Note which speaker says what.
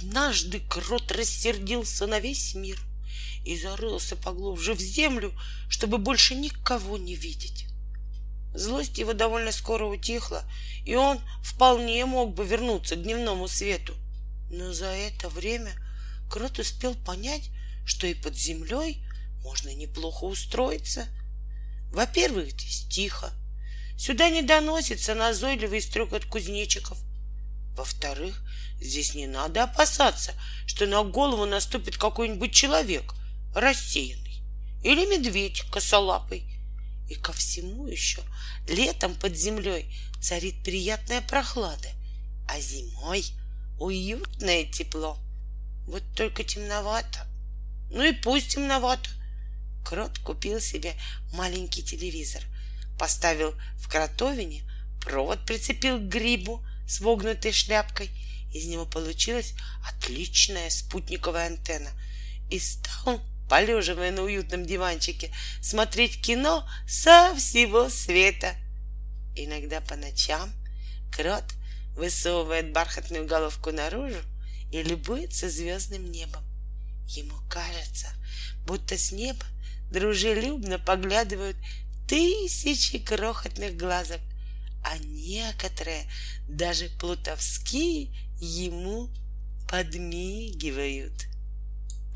Speaker 1: Однажды крот рассердился на весь мир и зарылся поглубже в землю, чтобы больше никого не видеть. Злость его довольно скоро утихла, и он вполне мог бы вернуться к дневному свету. Но за это время крот успел понять, что и под землей можно неплохо устроиться. Во-первых, здесь тихо. Сюда не доносится назойливый стрек кузнечиков. Во-вторых, здесь не надо опасаться, что на голову наступит какой-нибудь человек рассеянный или медведь косолапый. И ко всему еще летом под землей царит приятная прохлада, а зимой уютное тепло. Вот только темновато. Ну и пусть темновато. Крот купил себе маленький телевизор, поставил в кротовине, провод прицепил к грибу с вогнутой шляпкой. Из него получилась отличная спутниковая антенна. И стал, полеживая на уютном диванчике, смотреть кино со всего света. Иногда по ночам крот высовывает бархатную головку наружу и любуется звездным небом. Ему кажется, будто с неба дружелюбно поглядывают тысячи крохотных глазок, а некоторые даже плутовские ему подмигивают.